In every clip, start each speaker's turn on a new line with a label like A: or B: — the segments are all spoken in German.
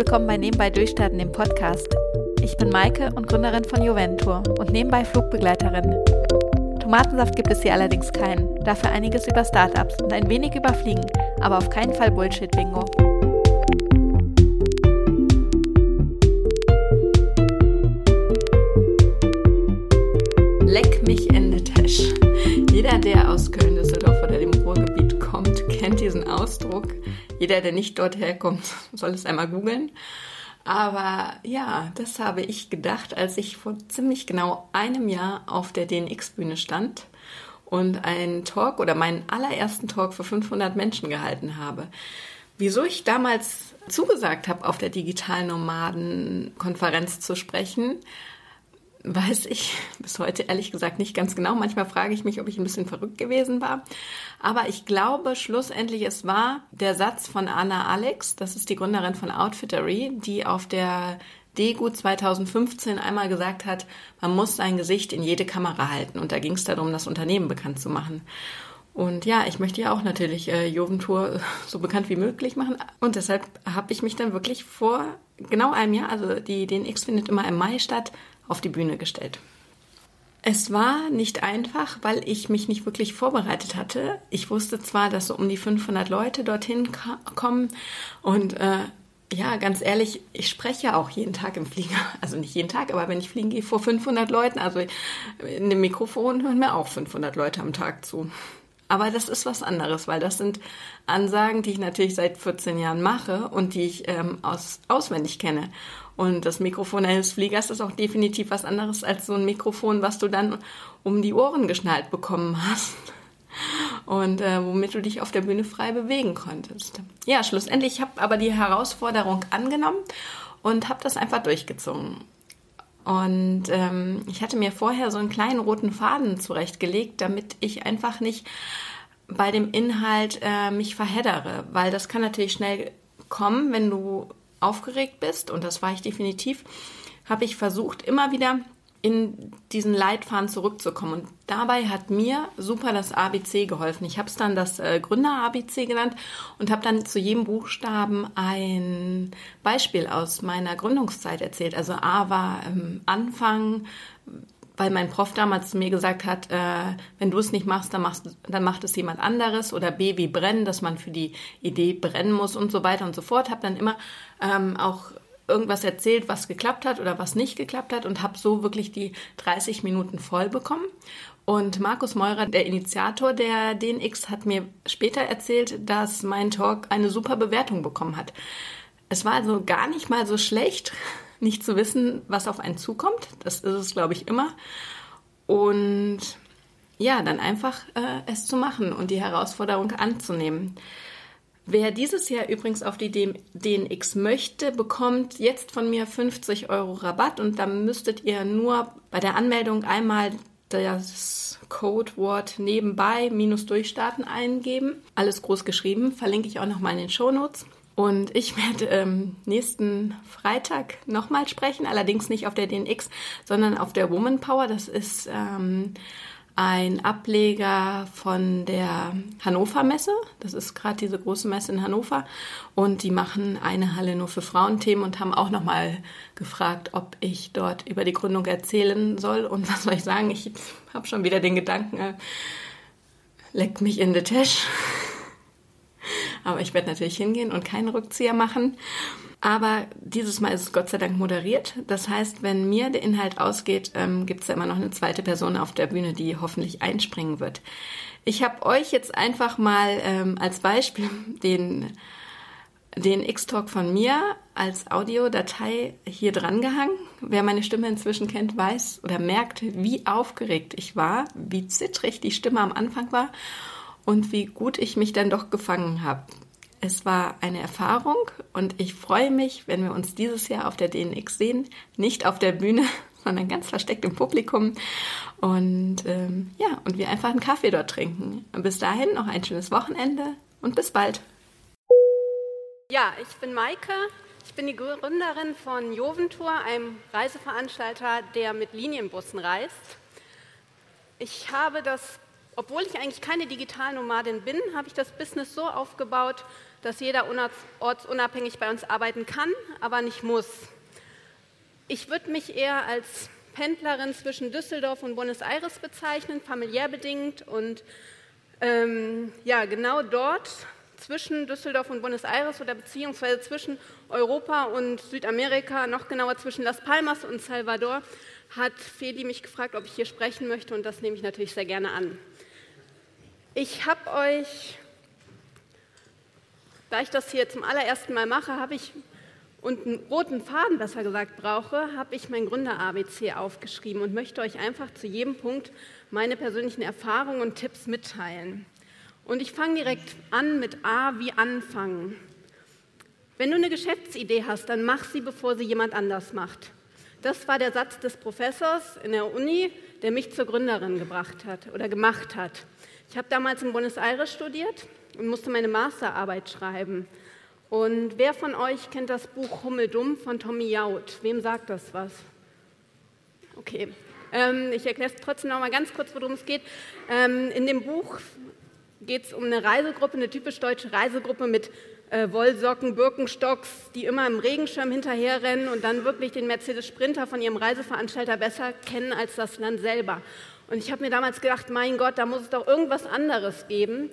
A: willkommen bei Nebenbei Durchstarten, dem Podcast. Ich bin Maike und Gründerin von Juventur und nebenbei Flugbegleiterin. Tomatensaft gibt es hier allerdings keinen, dafür einiges über Startups und ein wenig über Fliegen, aber auf keinen Fall Bullshit-Bingo. Leck mich in den Tisch. Jeder, der aus Köln, Düsseldorf oder dem Ruhrgebiet kommt, kennt diesen Ausdruck. Jeder, der nicht dort herkommt, soll es einmal googeln. Aber ja, das habe ich gedacht, als ich vor ziemlich genau einem Jahr auf der DNX-Bühne stand und einen Talk oder meinen allerersten Talk für 500 Menschen gehalten habe. Wieso ich damals zugesagt habe, auf der Digitalnomaden-Konferenz zu sprechen, weiß ich bis heute ehrlich gesagt nicht ganz genau. Manchmal frage ich mich, ob ich ein bisschen verrückt gewesen war. Aber ich glaube schlussendlich, es war der Satz von Anna Alex, das ist die Gründerin von Outfittery, die auf der Degu 2015 einmal gesagt hat, man muss sein Gesicht in jede Kamera halten. Und da ging es darum, das Unternehmen bekannt zu machen. Und ja, ich möchte ja auch natürlich äh, Joventour so bekannt wie möglich machen. Und deshalb habe ich mich dann wirklich vor genau einem Jahr, also die DNX findet immer im Mai statt, auf die Bühne gestellt. Es war nicht einfach, weil ich mich nicht wirklich vorbereitet hatte. Ich wusste zwar, dass so um die 500 Leute dorthin kommen und äh, ja, ganz ehrlich, ich spreche auch jeden Tag im Flieger. Also nicht jeden Tag, aber wenn ich fliegen gehe vor 500 Leuten, also in dem Mikrofon hören mir auch 500 Leute am Tag zu. Aber das ist was anderes, weil das sind Ansagen, die ich natürlich seit 14 Jahren mache und die ich ähm, aus, auswendig kenne. Und das Mikrofon eines Fliegers ist auch definitiv was anderes als so ein Mikrofon, was du dann um die Ohren geschnallt bekommen hast. Und äh, womit du dich auf der Bühne frei bewegen konntest. Ja, schlussendlich habe aber die Herausforderung angenommen und habe das einfach durchgezogen. Und ähm, ich hatte mir vorher so einen kleinen roten Faden zurechtgelegt, damit ich einfach nicht bei dem Inhalt äh, mich verheddere, weil das kann natürlich schnell kommen, wenn du aufgeregt bist, und das war ich definitiv, habe ich versucht, immer wieder in diesen Leitfaden zurückzukommen. Und dabei hat mir super das ABC geholfen. Ich habe es dann das äh, Gründer-ABC genannt und habe dann zu jedem Buchstaben ein Beispiel aus meiner Gründungszeit erzählt. Also A war ähm, Anfang, weil mein Prof damals zu mir gesagt hat, äh, wenn du es nicht machst, dann, machst, dann macht es jemand anderes. Oder B wie brennen, dass man für die Idee brennen muss und so weiter und so fort. Habe dann immer ähm, auch irgendwas erzählt, was geklappt hat oder was nicht geklappt hat und habe so wirklich die 30 Minuten voll bekommen. Und Markus Meurer, der Initiator der DNX, hat mir später erzählt, dass mein Talk eine super Bewertung bekommen hat. Es war also gar nicht mal so schlecht, nicht zu wissen, was auf einen zukommt. Das ist es, glaube ich, immer. Und ja, dann einfach äh, es zu machen und die Herausforderung anzunehmen. Wer dieses Jahr übrigens auf die DNX möchte, bekommt jetzt von mir 50 Euro Rabatt und dann müsstet ihr nur bei der Anmeldung einmal das Codewort nebenbei minus durchstarten eingeben. Alles groß geschrieben, verlinke ich auch nochmal in den Shownotes. Und ich werde ähm, nächsten Freitag nochmal sprechen, allerdings nicht auf der DNX, sondern auf der Woman Power. Das ist ähm, ein Ableger von der Hannover Messe. Das ist gerade diese große Messe in Hannover. Und die machen eine Halle nur für Frauenthemen und haben auch nochmal gefragt, ob ich dort über die Gründung erzählen soll. Und was soll ich sagen? Ich habe schon wieder den Gedanken, äh, leck mich in die Tasche. Aber ich werde natürlich hingehen und keinen Rückzieher machen. Aber dieses Mal ist es Gott sei Dank moderiert. Das heißt, wenn mir der Inhalt ausgeht, ähm, gibt es ja immer noch eine zweite Person auf der Bühne, die hoffentlich einspringen wird. Ich habe euch jetzt einfach mal ähm, als Beispiel den, den X-Talk von mir als Audiodatei hier dran gehangen. Wer meine Stimme inzwischen kennt, weiß oder merkt, wie aufgeregt ich war, wie zittrig die Stimme am Anfang war und wie gut ich mich dann doch gefangen habe. Es war eine Erfahrung und ich freue mich, wenn wir uns dieses Jahr auf der DNX sehen. Nicht auf der Bühne, sondern ganz versteckt im Publikum. Und ähm, ja, und wir einfach einen Kaffee dort trinken. Bis dahin noch ein schönes Wochenende und bis bald.
B: Ja, ich bin Maike. Ich bin die Gründerin von Joventour, einem Reiseveranstalter, der mit Linienbussen reist. Ich habe das obwohl ich eigentlich keine Digitalnomadin bin, habe ich das Business so aufgebaut, dass jeder ortsunabhängig bei uns arbeiten kann, aber nicht muss. Ich würde mich eher als Pendlerin zwischen Düsseldorf und Buenos Aires bezeichnen, familiär bedingt. Und ähm, ja, genau dort zwischen Düsseldorf und Buenos Aires oder beziehungsweise zwischen Europa und Südamerika, noch genauer zwischen Las Palmas und Salvador, hat Feli mich gefragt, ob ich hier sprechen möchte und das nehme ich natürlich sehr gerne an. Ich habe euch, da ich das hier zum allerersten Mal mache, habe ich und einen roten Faden, besser gesagt, brauche, habe ich mein Gründer-ABC aufgeschrieben und möchte euch einfach zu jedem Punkt meine persönlichen Erfahrungen und Tipps mitteilen. Und ich fange direkt an mit A wie anfangen. Wenn du eine Geschäftsidee hast, dann mach sie, bevor sie jemand anders macht. Das war der Satz des Professors in der Uni, der mich zur Gründerin gebracht hat oder gemacht hat. Ich habe damals in Buenos Aires studiert und musste meine Masterarbeit schreiben. Und wer von euch kennt das Buch Hummeldumm von Tommy Jaud? Wem sagt das was? Okay, ähm, ich erkläre es trotzdem noch mal ganz kurz, worum es geht. Ähm, in dem Buch geht es um eine Reisegruppe, eine typisch deutsche Reisegruppe mit äh, Wollsocken, Birkenstocks, die immer im Regenschirm hinterherrennen und dann wirklich den Mercedes Sprinter von ihrem Reiseveranstalter besser kennen als das Land selber. Und ich habe mir damals gedacht, mein Gott, da muss es doch irgendwas anderes geben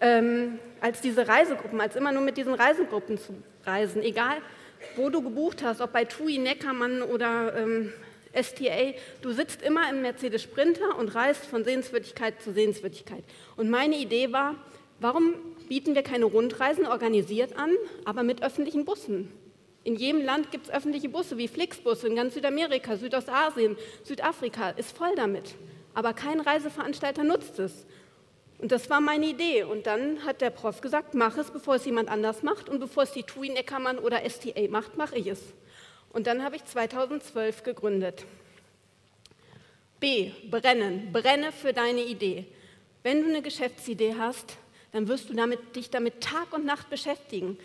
B: ähm, als diese Reisegruppen, als immer nur mit diesen Reisegruppen zu reisen. Egal, wo du gebucht hast, ob bei TUI, Neckermann oder ähm, STA, du sitzt immer im Mercedes Sprinter und reist von Sehenswürdigkeit zu Sehenswürdigkeit. Und meine Idee war, warum bieten wir keine Rundreisen organisiert an, aber mit öffentlichen Bussen? In jedem Land gibt es öffentliche Busse wie Flixbusse in ganz Südamerika, Südostasien, Südafrika ist voll damit. Aber kein Reiseveranstalter nutzt es. Und das war meine Idee. Und dann hat der Prof gesagt, mach es, bevor es jemand anders macht. Und bevor es die TUI Neckermann oder STA macht, mache ich es. Und dann habe ich 2012 gegründet. B. Brennen. Brenne für deine Idee. Wenn du eine Geschäftsidee hast, dann wirst du damit, dich damit Tag und Nacht beschäftigen.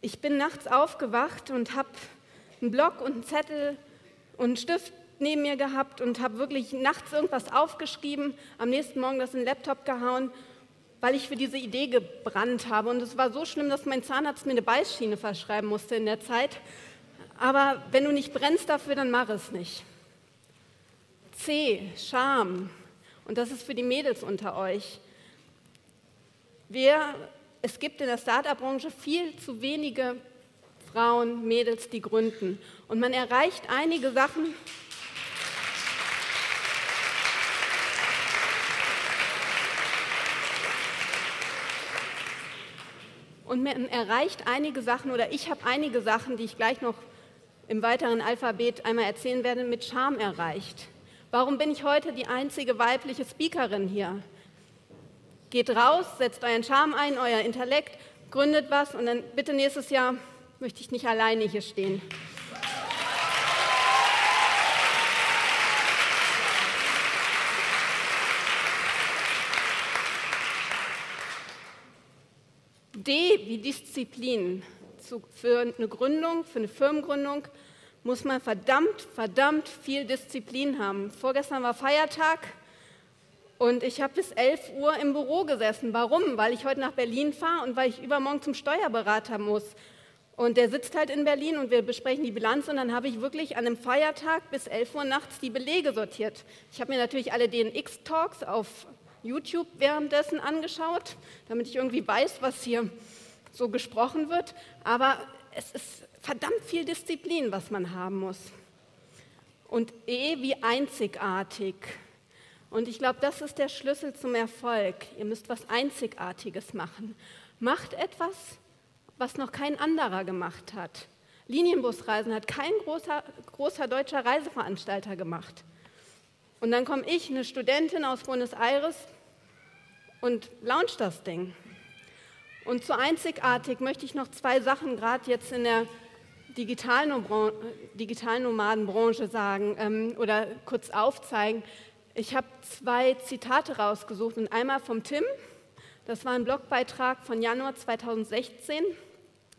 B: Ich bin nachts aufgewacht und habe einen Block und einen Zettel und einen Stift neben mir gehabt und habe wirklich nachts irgendwas aufgeschrieben, am nächsten Morgen das in den Laptop gehauen, weil ich für diese Idee gebrannt habe. Und es war so schlimm, dass mein Zahnarzt mir eine Beißschiene verschreiben musste in der Zeit. Aber wenn du nicht brennst dafür, dann mach es nicht. C, Scham. Und das ist für die Mädels unter euch. Wir, es gibt in der Startup-Branche viel zu wenige Frauen, Mädels, die gründen. Und man erreicht einige Sachen, Und man erreicht einige Sachen oder ich habe einige Sachen, die ich gleich noch im weiteren Alphabet einmal erzählen werde, mit Charme erreicht. Warum bin ich heute die einzige weibliche Speakerin hier? Geht raus, setzt euren Charme ein, euer Intellekt, gründet was und dann bitte nächstes Jahr möchte ich nicht alleine hier stehen. D wie Disziplin. Für eine Gründung, für eine Firmengründung muss man verdammt, verdammt viel Disziplin haben. Vorgestern war Feiertag und ich habe bis 11 Uhr im Büro gesessen. Warum? Weil ich heute nach Berlin fahre und weil ich übermorgen zum Steuerberater muss. Und der sitzt halt in Berlin und wir besprechen die Bilanz und dann habe ich wirklich an einem Feiertag bis 11 Uhr nachts die Belege sortiert. Ich habe mir natürlich alle DNX-Talks auf YouTube währenddessen angeschaut, damit ich irgendwie weiß, was hier so gesprochen wird. Aber es ist verdammt viel Disziplin, was man haben muss. Und E wie einzigartig. Und ich glaube, das ist der Schlüssel zum Erfolg. Ihr müsst was Einzigartiges machen. Macht etwas, was noch kein anderer gemacht hat. Linienbusreisen hat kein großer, großer deutscher Reiseveranstalter gemacht. Und dann komme ich, eine Studentin aus Buenos Aires, und launch das Ding. Und zu einzigartig möchte ich noch zwei Sachen gerade jetzt in der Digitalnomadenbranche sagen ähm, oder kurz aufzeigen. Ich habe zwei Zitate rausgesucht und einmal vom Tim, das war ein Blogbeitrag von Januar 2016.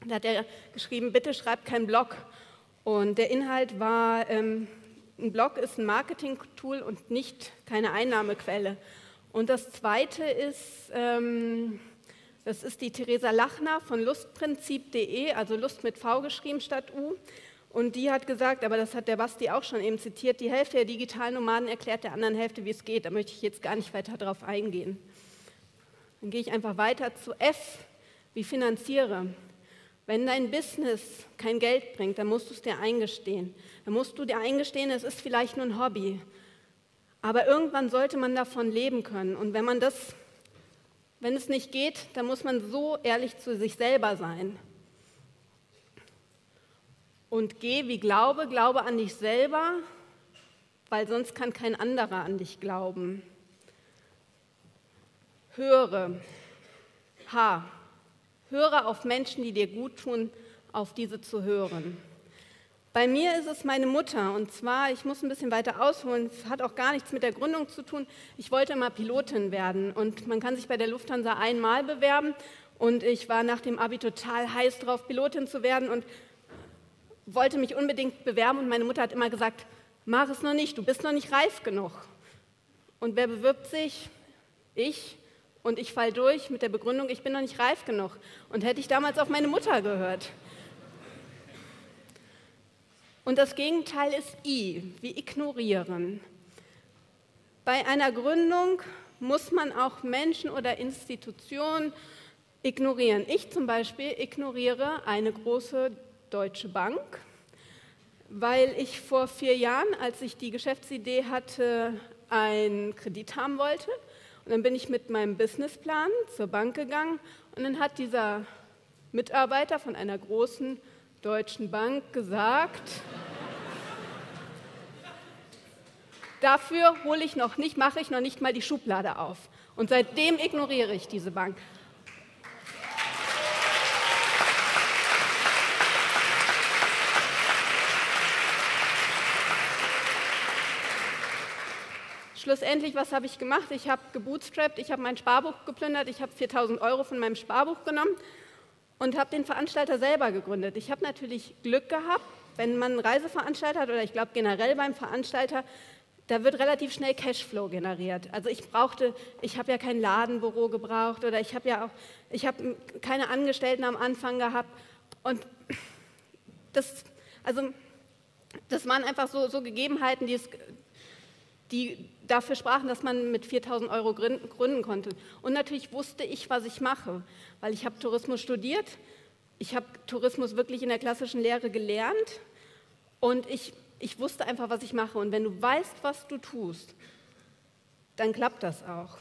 B: Da hat er geschrieben, bitte schreibt keinen Blog. Und der Inhalt war, ähm, ein Blog ist ein Marketing-Tool und nicht keine Einnahmequelle. Und das Zweite ist, ähm, das ist die Theresa Lachner von lustprinzip.de, also Lust mit V geschrieben statt U. Und die hat gesagt, aber das hat der Basti auch schon eben zitiert, die Hälfte der digitalen Nomaden erklärt der anderen Hälfte, wie es geht. Da möchte ich jetzt gar nicht weiter darauf eingehen. Dann gehe ich einfach weiter zu F, wie finanziere. Wenn dein Business kein Geld bringt, dann musst du es dir eingestehen. Dann musst du dir eingestehen, es ist vielleicht nur ein Hobby. Aber irgendwann sollte man davon leben können. Und wenn man das, wenn es nicht geht, dann muss man so ehrlich zu sich selber sein. Und geh wie Glaube, glaube an dich selber, weil sonst kann kein anderer an dich glauben. Höre, H, höre auf Menschen, die dir gut tun, auf diese zu hören. Bei mir ist es meine Mutter und zwar, ich muss ein bisschen weiter ausholen, hat auch gar nichts mit der Gründung zu tun. Ich wollte mal Pilotin werden und man kann sich bei der Lufthansa einmal bewerben und ich war nach dem Abi total heiß drauf, Pilotin zu werden und wollte mich unbedingt bewerben und meine Mutter hat immer gesagt, mach es noch nicht, du bist noch nicht reif genug. Und wer bewirbt sich? Ich. Und ich fall durch mit der Begründung, ich bin noch nicht reif genug. Und hätte ich damals auf meine Mutter gehört. Und das Gegenteil ist I, wie ignorieren. Bei einer Gründung muss man auch Menschen oder Institutionen ignorieren. Ich zum Beispiel ignoriere eine große Deutsche Bank, weil ich vor vier Jahren, als ich die Geschäftsidee hatte, einen Kredit haben wollte. Und dann bin ich mit meinem Businessplan zur Bank gegangen und dann hat dieser Mitarbeiter von einer großen deutschen Bank gesagt, dafür hole ich noch nicht, mache ich noch nicht mal die Schublade auf. Und seitdem ignoriere ich diese Bank. Schlussendlich, was habe ich gemacht? Ich habe gebootstrapped, ich habe mein Sparbuch geplündert, ich habe 4000 Euro von meinem Sparbuch genommen und habe den Veranstalter selber gegründet. Ich habe natürlich Glück gehabt, wenn man einen Reiseveranstalter hat oder ich glaube generell beim Veranstalter, da wird relativ schnell Cashflow generiert. Also ich brauchte, ich habe ja kein Ladenbüro gebraucht oder ich habe ja auch, ich habe keine Angestellten am Anfang gehabt und das, also das waren einfach so, so Gegebenheiten, die es, die dafür sprachen, dass man mit 4000 Euro gründen konnte. Und natürlich wusste ich, was ich mache, weil ich habe Tourismus studiert, ich habe Tourismus wirklich in der klassischen Lehre gelernt und ich, ich wusste einfach, was ich mache. Und wenn du weißt, was du tust, dann klappt das auch.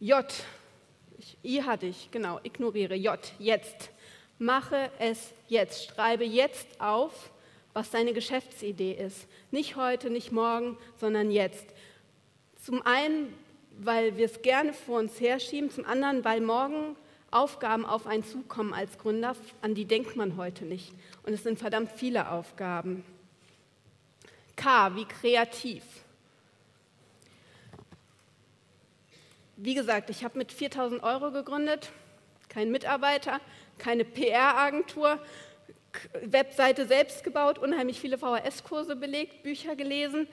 B: J, I hatte ich, genau, ignoriere. J, jetzt. Mache es jetzt. Schreibe jetzt auf, was deine Geschäftsidee ist. Nicht heute, nicht morgen, sondern jetzt. Zum einen, weil wir es gerne vor uns herschieben, zum anderen, weil morgen Aufgaben auf einen zukommen als Gründer, an die denkt man heute nicht. Und es sind verdammt viele Aufgaben. K wie kreativ. Wie gesagt, ich habe mit 4000 Euro gegründet, kein Mitarbeiter, keine PR-Agentur, Webseite selbst gebaut, unheimlich viele VHS-Kurse belegt, Bücher gelesen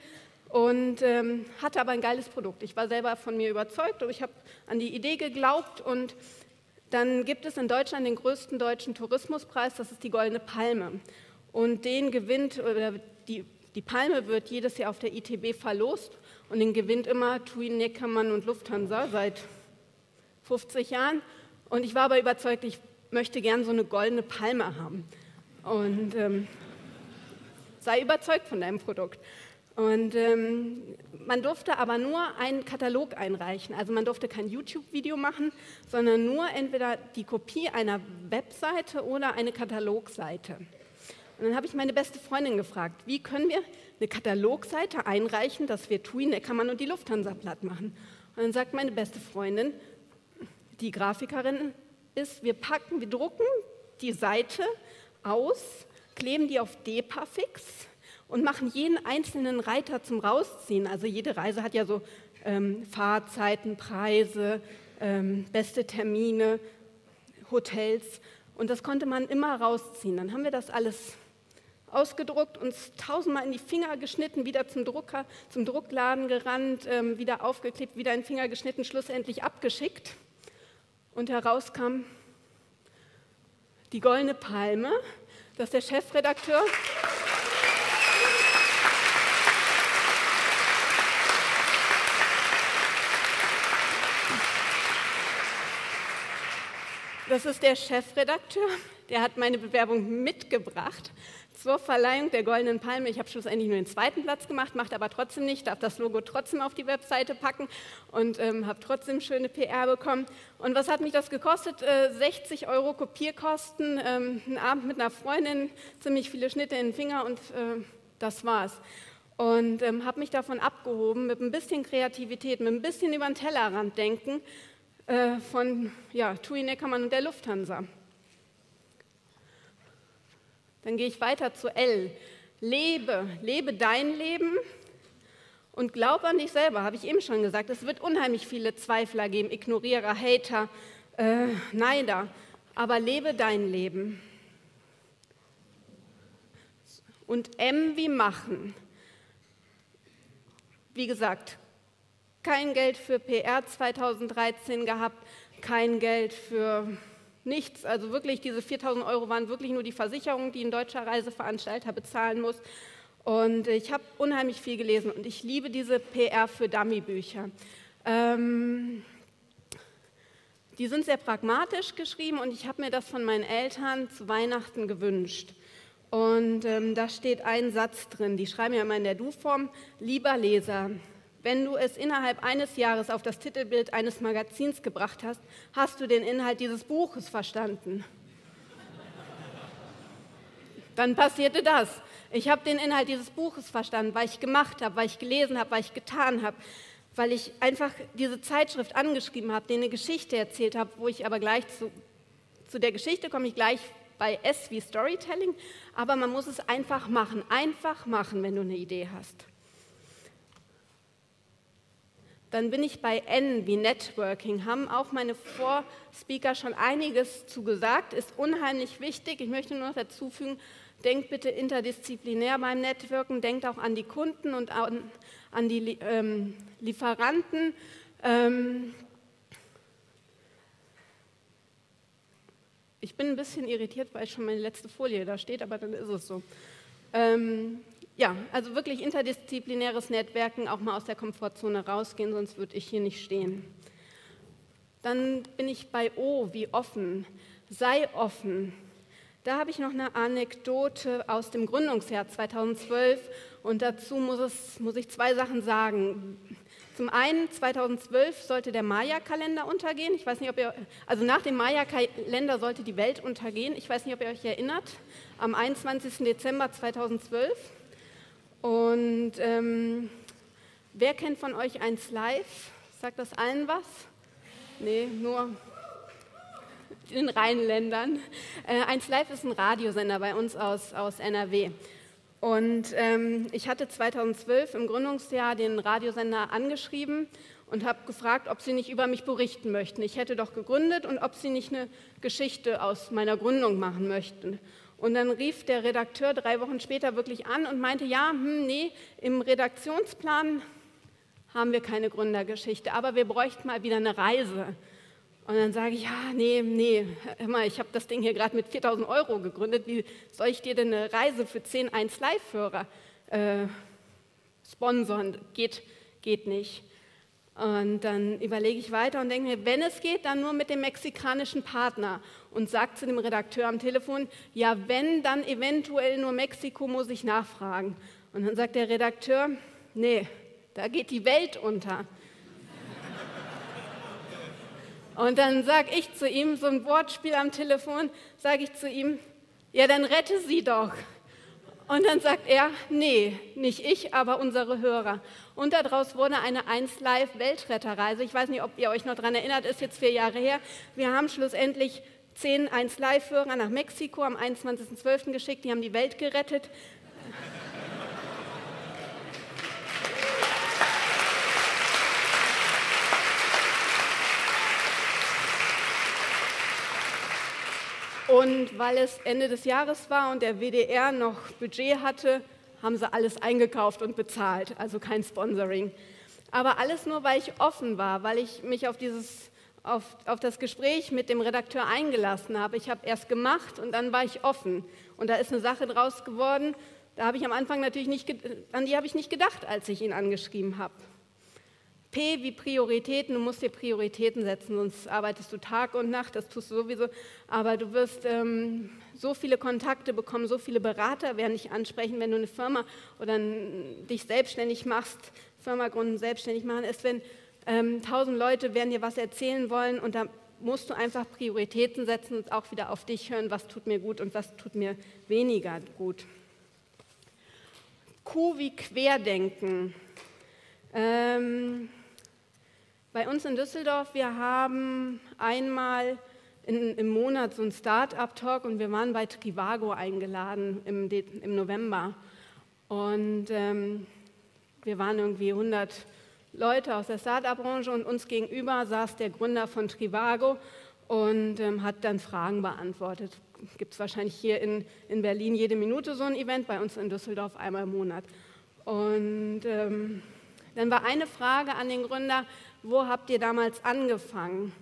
B: und ähm, hatte aber ein geiles Produkt. Ich war selber von mir überzeugt und ich habe an die Idee geglaubt und dann gibt es in Deutschland den größten deutschen Tourismuspreis, das ist die Goldene Palme. Und den gewinnt, oder die, die Palme wird jedes Jahr auf der ITB verlost und den gewinnt immer TUI, Neckermann und Lufthansa seit 50 Jahren. Und ich war aber überzeugt, ich möchte gern so eine goldene Palme haben. Und ähm, sei überzeugt von deinem Produkt. Und ähm, man durfte aber nur einen Katalog einreichen. Also man durfte kein YouTube-Video machen, sondern nur entweder die Kopie einer Webseite oder eine Katalogseite. Und dann habe ich meine beste Freundin gefragt, wie können wir eine Katalogseite einreichen, dass wir TUI, Neckermann und die Lufthansa platt machen. Und dann sagt meine beste Freundin, die Grafikerin ist, wir packen, wir drucken die Seite aus, kleben die auf Depafix und machen jeden einzelnen Reiter zum Rausziehen. Also jede Reise hat ja so ähm, Fahrzeiten, Preise, ähm, beste Termine, Hotels. Und das konnte man immer rausziehen. Dann haben wir das alles ausgedruckt, uns tausendmal in die Finger geschnitten, wieder zum Drucker, zum Druckladen gerannt, ähm, wieder aufgeklebt, wieder in den Finger geschnitten, schlussendlich abgeschickt. Und herauskam die Goldene Palme, dass der Chefredakteur Das ist der Chefredakteur, der hat meine Bewerbung mitgebracht zur Verleihung der Goldenen Palme. Ich habe schlussendlich nur den zweiten Platz gemacht, macht aber trotzdem nicht, darf das Logo trotzdem auf die Webseite packen und ähm, habe trotzdem schöne PR bekommen. Und was hat mich das gekostet? Äh, 60 Euro Kopierkosten, ähm, ein Abend mit einer Freundin, ziemlich viele Schnitte in den Finger und äh, das war's. Und ähm, habe mich davon abgehoben mit ein bisschen Kreativität, mit ein bisschen über den Tellerrand denken äh, von ja, Tui Neckermann und der Lufthansa. Dann gehe ich weiter zu L. Lebe, lebe dein Leben und glaub an dich selber, habe ich eben schon gesagt. Es wird unheimlich viele Zweifler geben, Ignorierer, Hater, äh, Neider, aber lebe dein Leben. Und M wie machen. Wie gesagt, kein Geld für PR 2013 gehabt, kein Geld für nichts. Also wirklich, diese 4000 Euro waren wirklich nur die Versicherung, die ein deutscher Reiseveranstalter bezahlen muss. Und ich habe unheimlich viel gelesen und ich liebe diese PR für Dummy-Bücher. Ähm, die sind sehr pragmatisch geschrieben und ich habe mir das von meinen Eltern zu Weihnachten gewünscht. Und ähm, da steht ein Satz drin, die schreiben ja immer in der Du-Form, lieber Leser, wenn du es innerhalb eines Jahres auf das Titelbild eines Magazins gebracht hast, hast du den Inhalt dieses Buches verstanden. Dann passierte das. Ich habe den Inhalt dieses Buches verstanden, weil ich gemacht habe, weil ich gelesen habe, weil ich getan habe, weil ich einfach diese Zeitschrift angeschrieben habe, denen eine Geschichte erzählt habe, wo ich aber gleich zu, zu der Geschichte komme ich gleich bei S wie Storytelling, aber man muss es einfach machen, einfach machen, wenn du eine Idee hast. Dann bin ich bei N wie Networking. Haben auch meine Vorspeaker schon einiges zu gesagt. Ist unheimlich wichtig. Ich möchte nur noch dazu fügen, denkt bitte interdisziplinär beim Networken. Denkt auch an die Kunden und an, an die ähm, Lieferanten. Ähm, ich bin ein bisschen irritiert, weil schon meine letzte Folie da steht, aber dann ist es so. Ähm, ja, also wirklich interdisziplinäres Netzwerken, auch mal aus der Komfortzone rausgehen, sonst würde ich hier nicht stehen. Dann bin ich bei O, wie offen. Sei offen. Da habe ich noch eine Anekdote aus dem Gründungsjahr 2012 und dazu muss, es, muss ich zwei Sachen sagen. Zum einen, 2012 sollte der Maya-Kalender untergehen. Ich weiß nicht, ob ihr, also nach dem Maya-Kalender sollte die Welt untergehen. Ich weiß nicht, ob ihr euch erinnert. Am 21. Dezember 2012 und ähm, wer kennt von euch eins live? Sagt das allen was? Nee, nur den Rheinländern. Äh, eins live ist ein Radiosender bei uns aus, aus NRW. Und ähm, ich hatte 2012 im Gründungsjahr den Radiosender angeschrieben und habe gefragt, ob sie nicht über mich berichten möchten. Ich hätte doch gegründet und ob sie nicht eine Geschichte aus meiner Gründung machen möchten. Und dann rief der Redakteur drei Wochen später wirklich an und meinte, ja, hm, nee, im Redaktionsplan haben wir keine Gründergeschichte, aber wir bräuchten mal wieder eine Reise. Und dann sage ich, ja, nee, nee, hör mal, ich habe das Ding hier gerade mit 4000 Euro gegründet, wie soll ich dir denn eine Reise für 10 1 Live-Hörer äh, sponsern? Geht, geht nicht. Und dann überlege ich weiter und denke mir, wenn es geht, dann nur mit dem mexikanischen Partner. Und sage zu dem Redakteur am Telefon, ja, wenn, dann eventuell nur Mexiko, muss ich nachfragen. Und dann sagt der Redakteur, nee, da geht die Welt unter. Und dann sage ich zu ihm, so ein Wortspiel am Telefon, sage ich zu ihm, ja, dann rette sie doch. Und dann sagt er, nee, nicht ich, aber unsere Hörer. Und daraus wurde eine 1 Live Weltretterreise. Ich weiß nicht, ob ihr euch noch daran erinnert, ist jetzt vier Jahre her. Wir haben schlussendlich 10 1 Live-Hörer nach Mexiko am 21.12. geschickt. Die haben die Welt gerettet. Und weil es Ende des Jahres war und der WDR noch Budget hatte, haben sie alles eingekauft und bezahlt, also kein Sponsoring. Aber alles nur, weil ich offen war, weil ich mich auf, dieses, auf, auf das Gespräch mit dem Redakteur eingelassen habe. Ich habe erst gemacht und dann war ich offen. Und da ist eine Sache draus geworden, da habe ich am Anfang natürlich nicht, an die habe ich nicht gedacht, als ich ihn angeschrieben habe. P wie Prioritäten, du musst dir Prioritäten setzen, sonst arbeitest du Tag und Nacht, das tust du sowieso, aber du wirst ähm, so viele Kontakte bekommen, so viele Berater werden dich ansprechen, wenn du eine Firma oder dich selbstständig machst, Firma gründen, selbstständig machen, ist, wenn ähm, tausend Leute werden dir was erzählen wollen und da musst du einfach Prioritäten setzen und auch wieder auf dich hören, was tut mir gut und was tut mir weniger gut. Q wie Querdenken. Ähm, bei uns in Düsseldorf, wir haben einmal in, im Monat so einen Start-up-Talk und wir waren bei Trivago eingeladen im, im November. Und ähm, wir waren irgendwie 100 Leute aus der Start-up-Branche und uns gegenüber saß der Gründer von Trivago und ähm, hat dann Fragen beantwortet. Gibt es wahrscheinlich hier in, in Berlin jede Minute so ein Event, bei uns in Düsseldorf einmal im Monat. Und ähm, dann war eine Frage an den Gründer, wo habt ihr damals angefangen?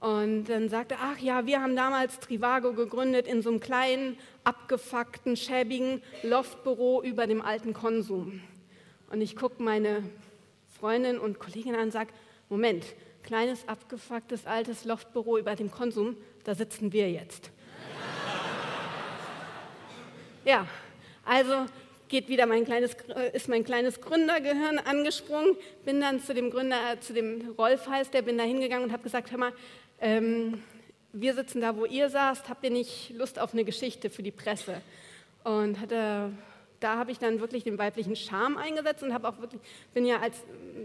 B: Und dann sagte er, ach ja, wir haben damals Trivago gegründet in so einem kleinen, abgefuckten, schäbigen Loftbüro über dem alten Konsum. Und ich gucke meine Freundin und Kollegin an und sage, Moment, kleines, abgefucktes, altes Loftbüro über dem Konsum, da sitzen wir jetzt. ja, also geht wieder mein kleines, äh, ist mein kleines Gründergehirn angesprungen, bin dann zu dem Gründer, äh, zu dem Rolf heißt der, bin da hingegangen und habe gesagt, hör mal, ähm, wir sitzen da, wo ihr saßt, habt ihr nicht Lust auf eine Geschichte für die Presse? Und hatte da habe ich dann wirklich den weiblichen Charme eingesetzt und habe auch wirklich, bin ja als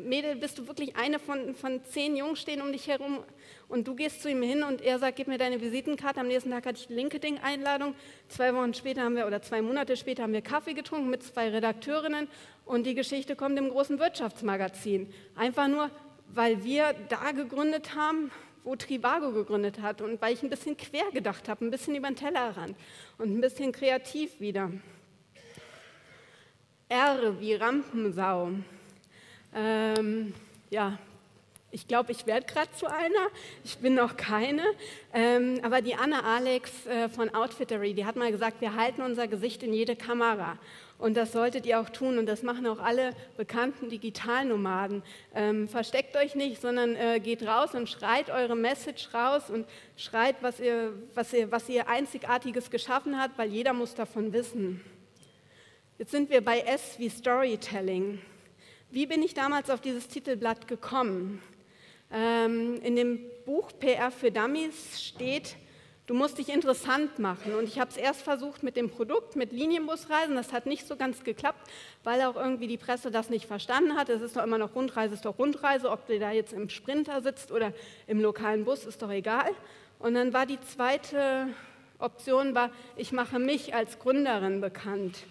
B: Mädel, bist du wirklich eine von, von zehn Jungs stehen um dich herum und du gehst zu ihm hin und er sagt, gib mir deine Visitenkarte. Am nächsten Tag hatte ich LinkedIn-Einladung. Zwei Wochen später haben wir, oder zwei Monate später haben wir Kaffee getrunken mit zwei Redakteurinnen und die Geschichte kommt im großen Wirtschaftsmagazin. Einfach nur, weil wir da gegründet haben, wo Trivago gegründet hat und weil ich ein bisschen quer gedacht habe, ein bisschen über den Tellerrand und ein bisschen kreativ wieder. R wie Rampensau. Ähm, ja, ich glaube, ich werde gerade zu einer. Ich bin noch keine. Ähm, aber die Anna Alex äh, von Outfittery, die hat mal gesagt, wir halten unser Gesicht in jede Kamera. Und das solltet ihr auch tun. Und das machen auch alle bekannten Digitalnomaden. Ähm, versteckt euch nicht, sondern äh, geht raus und schreit eure Message raus und schreit, was ihr, was, ihr, was ihr Einzigartiges geschaffen habt, weil jeder muss davon wissen. Jetzt sind wir bei S wie Storytelling. Wie bin ich damals auf dieses Titelblatt gekommen? Ähm, in dem Buch PR für Dummies steht, du musst dich interessant machen. Und ich habe es erst versucht mit dem Produkt, mit Linienbusreisen. Das hat nicht so ganz geklappt, weil auch irgendwie die Presse das nicht verstanden hat. Es ist doch immer noch Rundreise, ist doch Rundreise. Ob du da jetzt im Sprinter sitzt oder im lokalen Bus, ist doch egal. Und dann war die zweite Option, war, ich mache mich als Gründerin bekannt.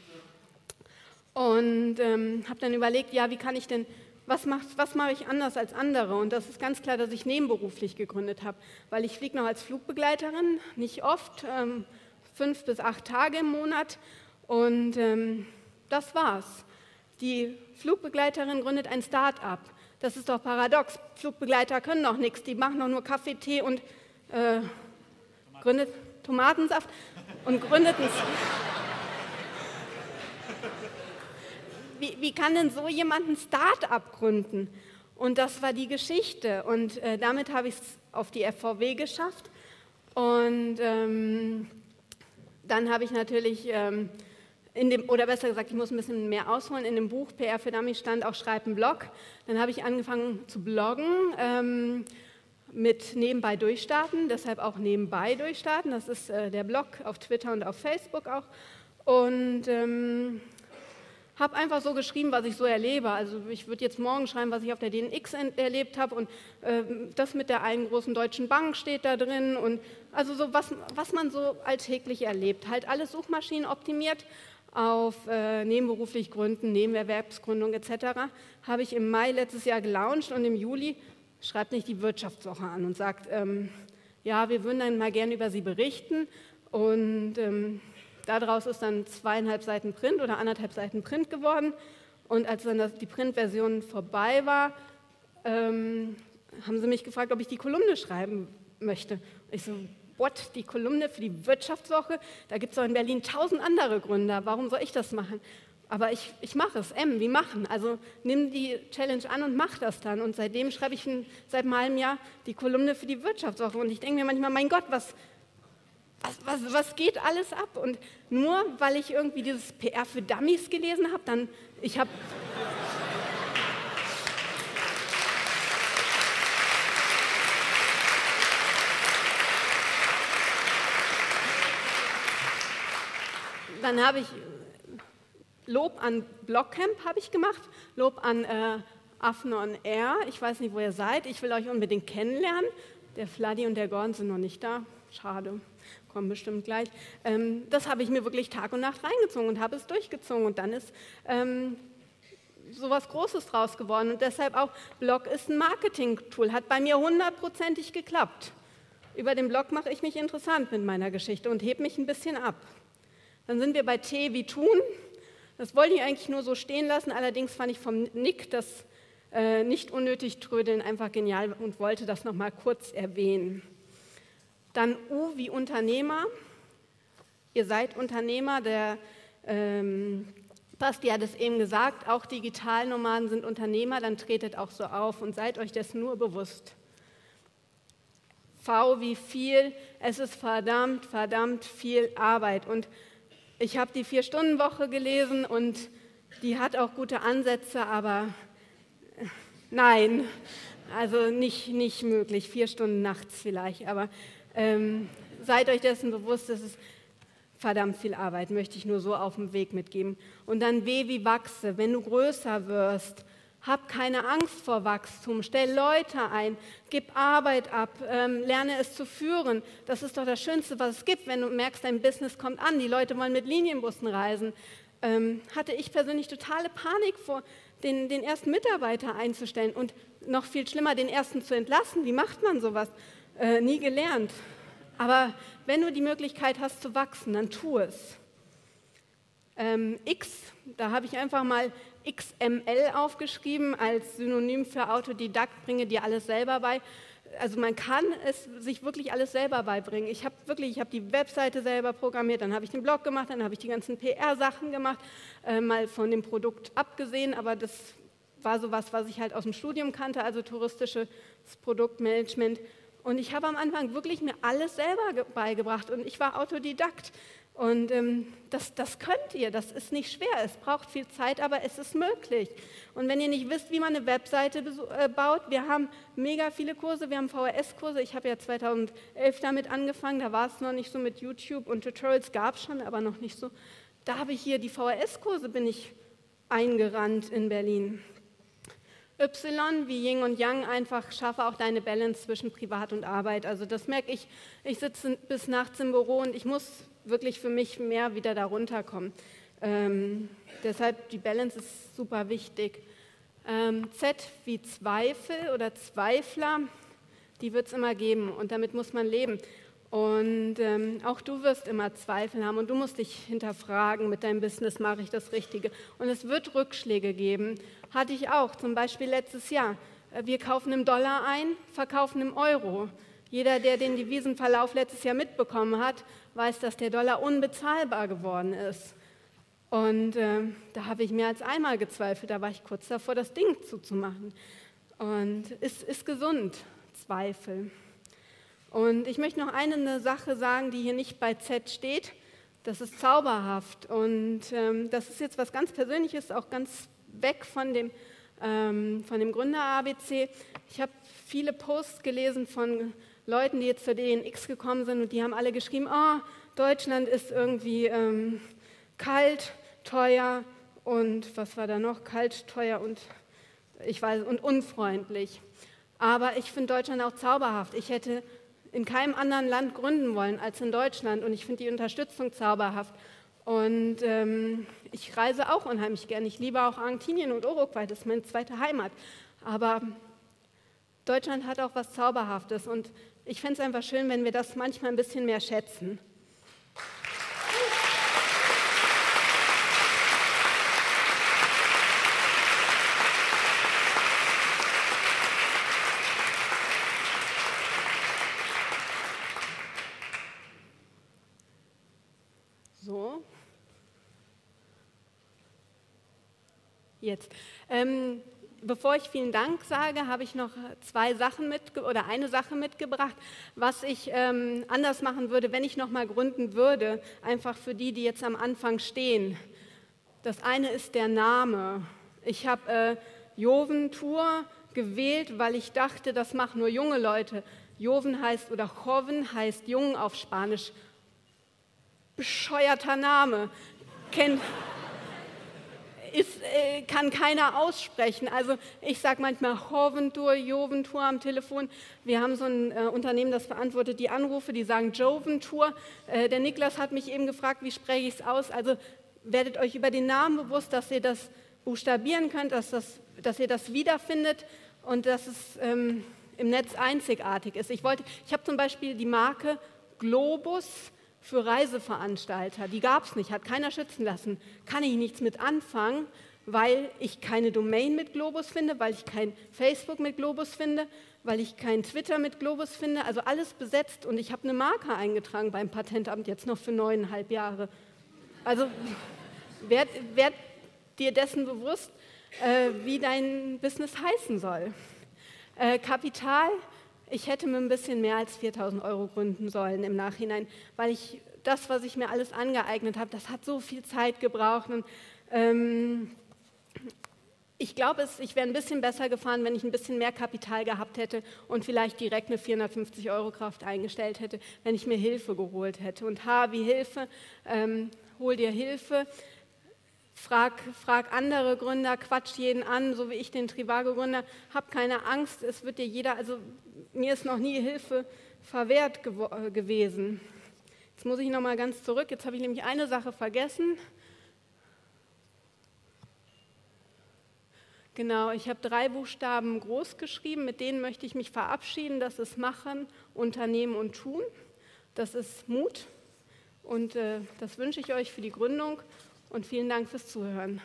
B: Und ähm, habe dann überlegt, ja, wie kann ich denn, was, was mache ich anders als andere? Und das ist ganz klar, dass ich nebenberuflich gegründet habe, weil ich fliege noch als Flugbegleiterin, nicht oft, ähm, fünf bis acht Tage im Monat. Und ähm, das war's. Die Flugbegleiterin gründet ein Start-up. Das ist doch paradox. Flugbegleiter können doch nichts, die machen doch nur Kaffee, Tee und äh, gründet Tomatensaft und gründet ein wie, wie kann denn so jemand ein Start-up gründen? Und das war die Geschichte. Und äh, damit habe ich es auf die FVW geschafft. Und ähm, dann habe ich natürlich, ähm, in dem, oder besser gesagt, ich muss ein bisschen mehr ausholen, in dem Buch PR für Dummies stand auch Schreib einen Blog. Dann habe ich angefangen zu bloggen. Ähm, mit nebenbei durchstarten, deshalb auch nebenbei durchstarten. Das ist äh, der Blog auf Twitter und auf Facebook auch. Und ähm, habe einfach so geschrieben, was ich so erlebe. Also ich würde jetzt morgen schreiben, was ich auf der DNX erlebt habe und äh, das mit der einen großen deutschen Bank steht da drin und also so was, was man so alltäglich erlebt. Halt alles Suchmaschinen optimiert auf äh, nebenberuflich Gründen, Nebenerwerbsgründung etc. habe ich im Mai letztes Jahr gelauncht und im Juli schreibt nicht die Wirtschaftswoche an und sagt, ähm, ja, wir würden dann mal gerne über Sie berichten Und ähm, daraus ist dann zweieinhalb Seiten Print oder anderthalb Seiten Print geworden. Und als dann das, die Printversion vorbei war, ähm, haben sie mich gefragt, ob ich die Kolumne schreiben möchte. Und ich so, what, die Kolumne für die Wirtschaftswoche? Da gibt es doch in Berlin tausend andere Gründer. Warum soll ich das machen? Aber ich, ich mache es. M, wie machen? Also nimm die Challenge an und mach das dann. Und seitdem schreibe ich seit einem halben Jahr die Kolumne für die Wirtschaftswoche. Und ich denke mir manchmal, mein Gott, was, was, was, was geht alles ab? Und nur weil ich irgendwie dieses PR für Dummies gelesen habe, dann, ich habe... dann habe ich Lob an Blockcamp habe ich gemacht, Lob an äh, Affen on Air. Ich weiß nicht, wo ihr seid. Ich will euch unbedingt kennenlernen. Der Fladdy und der Gordon sind noch nicht da. Schade, kommen bestimmt gleich. Ähm, das habe ich mir wirklich Tag und Nacht reingezogen und habe es durchgezogen. Und dann ist ähm, sowas Großes draus geworden. Und deshalb auch, Blog ist ein Marketing-Tool. Hat bei mir hundertprozentig geklappt. Über den Blog mache ich mich interessant mit meiner Geschichte und hebe mich ein bisschen ab. Dann sind wir bei T wie Tun. Das wollte ich eigentlich nur so stehen lassen, allerdings fand ich vom Nick das äh, nicht unnötig trödeln einfach genial und wollte das nochmal kurz erwähnen. Dann U wie Unternehmer. Ihr seid Unternehmer, der ähm, Basti hat es eben gesagt, auch Digitalnomaden sind Unternehmer, dann tretet auch so auf und seid euch das nur bewusst. V wie viel, es ist verdammt, verdammt viel Arbeit und ich habe die Vier-Stunden-Woche gelesen und die hat auch gute Ansätze, aber äh, nein, also nicht, nicht möglich. Vier Stunden nachts vielleicht, aber ähm, seid euch dessen bewusst, es ist verdammt viel Arbeit, möchte ich nur so auf dem Weg mitgeben. Und dann weh wie wachse, wenn du größer wirst, hab keine Angst vor Wachstum, stell Leute ein, gib Arbeit ab, ähm, lerne es zu führen. Das ist doch das Schönste, was es gibt, wenn du merkst, dein Business kommt an, die Leute wollen mit Linienbussen reisen. Ähm, hatte ich persönlich totale Panik vor, den, den ersten Mitarbeiter einzustellen und noch viel schlimmer, den ersten zu entlassen. Wie macht man sowas? Äh, nie gelernt. Aber wenn du die Möglichkeit hast zu wachsen, dann tu es. Ähm, X, da habe ich einfach mal XML aufgeschrieben als Synonym für Autodidakt, bringe dir alles selber bei. Also man kann es sich wirklich alles selber beibringen. Ich habe wirklich, ich habe die Webseite selber programmiert, dann habe ich den Blog gemacht, dann habe ich die ganzen PR-Sachen gemacht, äh, mal von dem Produkt abgesehen, aber das war so was, was ich halt aus dem Studium kannte, also touristisches Produktmanagement. Und ich habe am Anfang wirklich mir alles selber beigebracht und ich war Autodidakt. Und ähm, das, das könnt ihr, das ist nicht schwer. Es braucht viel Zeit, aber es ist möglich. Und wenn ihr nicht wisst, wie man eine Webseite äh, baut, wir haben mega viele Kurse, wir haben VHS-Kurse. Ich habe ja 2011 damit angefangen, da war es noch nicht so mit YouTube und Tutorials gab es schon, aber noch nicht so. Da habe ich hier die VHS-Kurse, bin ich eingerannt in Berlin. Y wie Yin und Yang einfach schaffe auch deine Balance zwischen Privat und Arbeit. Also das merke ich. Ich sitze bis nachts im Büro und ich muss wirklich für mich mehr wieder darunter kommen. Ähm, deshalb die Balance ist super wichtig. Ähm, Z wie Zweifel oder Zweifler, die wird es immer geben und damit muss man leben. Und ähm, auch du wirst immer Zweifel haben und du musst dich hinterfragen mit deinem Business, mache ich das Richtige? Und es wird Rückschläge geben. Hatte ich auch, zum Beispiel letztes Jahr. Äh, wir kaufen im Dollar ein, verkaufen im Euro. Jeder, der den Devisenverlauf letztes Jahr mitbekommen hat, weiß, dass der Dollar unbezahlbar geworden ist. Und äh, da habe ich mehr als einmal gezweifelt. Da war ich kurz davor, das Ding zuzumachen. Und es ist gesund, Zweifel. Und ich möchte noch eine Sache sagen, die hier nicht bei Z steht. Das ist zauberhaft. Und ähm, das ist jetzt was ganz Persönliches, auch ganz weg von dem, ähm, dem Gründer ABC. Ich habe viele Posts gelesen von Leuten, die jetzt zur DNX gekommen sind und die haben alle geschrieben, oh, Deutschland ist irgendwie ähm, kalt, teuer und was war da noch? Kalt, teuer und ich weiß und unfreundlich. Aber ich finde Deutschland auch zauberhaft. Ich hätte in keinem anderen Land gründen wollen als in Deutschland und ich finde die Unterstützung zauberhaft. Und ähm, ich reise auch unheimlich gern. Ich liebe auch Argentinien und Uruguay, das ist meine zweite Heimat. Aber Deutschland hat auch was Zauberhaftes und ich fände es einfach schön, wenn wir das manchmal ein bisschen mehr schätzen. Jetzt. Ähm, bevor ich vielen Dank sage, habe ich noch zwei Sachen mit oder eine Sache mitgebracht, was ich ähm, anders machen würde, wenn ich noch mal gründen würde, einfach für die, die jetzt am Anfang stehen. Das eine ist der Name. Ich habe äh, Joventur gewählt, weil ich dachte, das machen nur junge Leute. Joven heißt oder Joven heißt jung auf Spanisch. Bescheuerter Name. Kennt ist, äh, kann keiner aussprechen. Also ich sage manchmal Joventur, Joventur am Telefon. Wir haben so ein äh, Unternehmen, das verantwortet die Anrufe, die sagen Joventur. Äh, der Niklas hat mich eben gefragt, wie spreche ich es aus. Also werdet euch über den Namen bewusst, dass ihr das buchstabieren könnt, dass, das, dass ihr das wiederfindet und dass es ähm, im Netz einzigartig ist. Ich, ich habe zum Beispiel die Marke Globus für Reiseveranstalter. Die gab es nicht, hat keiner schützen lassen. Kann ich nichts mit anfangen, weil ich keine Domain mit Globus finde, weil ich kein Facebook mit Globus finde, weil ich kein Twitter mit Globus finde. Also alles besetzt und ich habe eine Marke eingetragen beim Patentamt jetzt noch für neuneinhalb Jahre. Also werd, werd dir dessen bewusst, äh, wie dein Business heißen soll. Äh, Kapital ich hätte mir ein bisschen mehr als 4000 Euro gründen sollen im Nachhinein, weil ich das, was ich mir alles angeeignet habe, das hat so viel Zeit gebraucht. Und, ähm, ich glaube, ich wäre ein bisschen besser gefahren, wenn ich ein bisschen mehr Kapital gehabt hätte und vielleicht direkt eine 450 Euro Kraft eingestellt hätte, wenn ich mir Hilfe geholt hätte. Und H wie Hilfe, ähm, hol dir Hilfe. Frag, frag, andere Gründer, quatsch jeden an, so wie ich den Trivago-Gründer. Hab keine Angst, es wird dir jeder, also mir ist noch nie Hilfe verwehrt gew äh, gewesen. Jetzt muss ich noch mal ganz zurück. Jetzt habe ich nämlich eine Sache vergessen. Genau, ich habe drei Buchstaben groß geschrieben, mit denen möchte ich mich verabschieden. Das ist Machen, Unternehmen und Tun. Das ist Mut. Und äh, das wünsche ich euch für die Gründung und vielen Dank fürs Zuhören.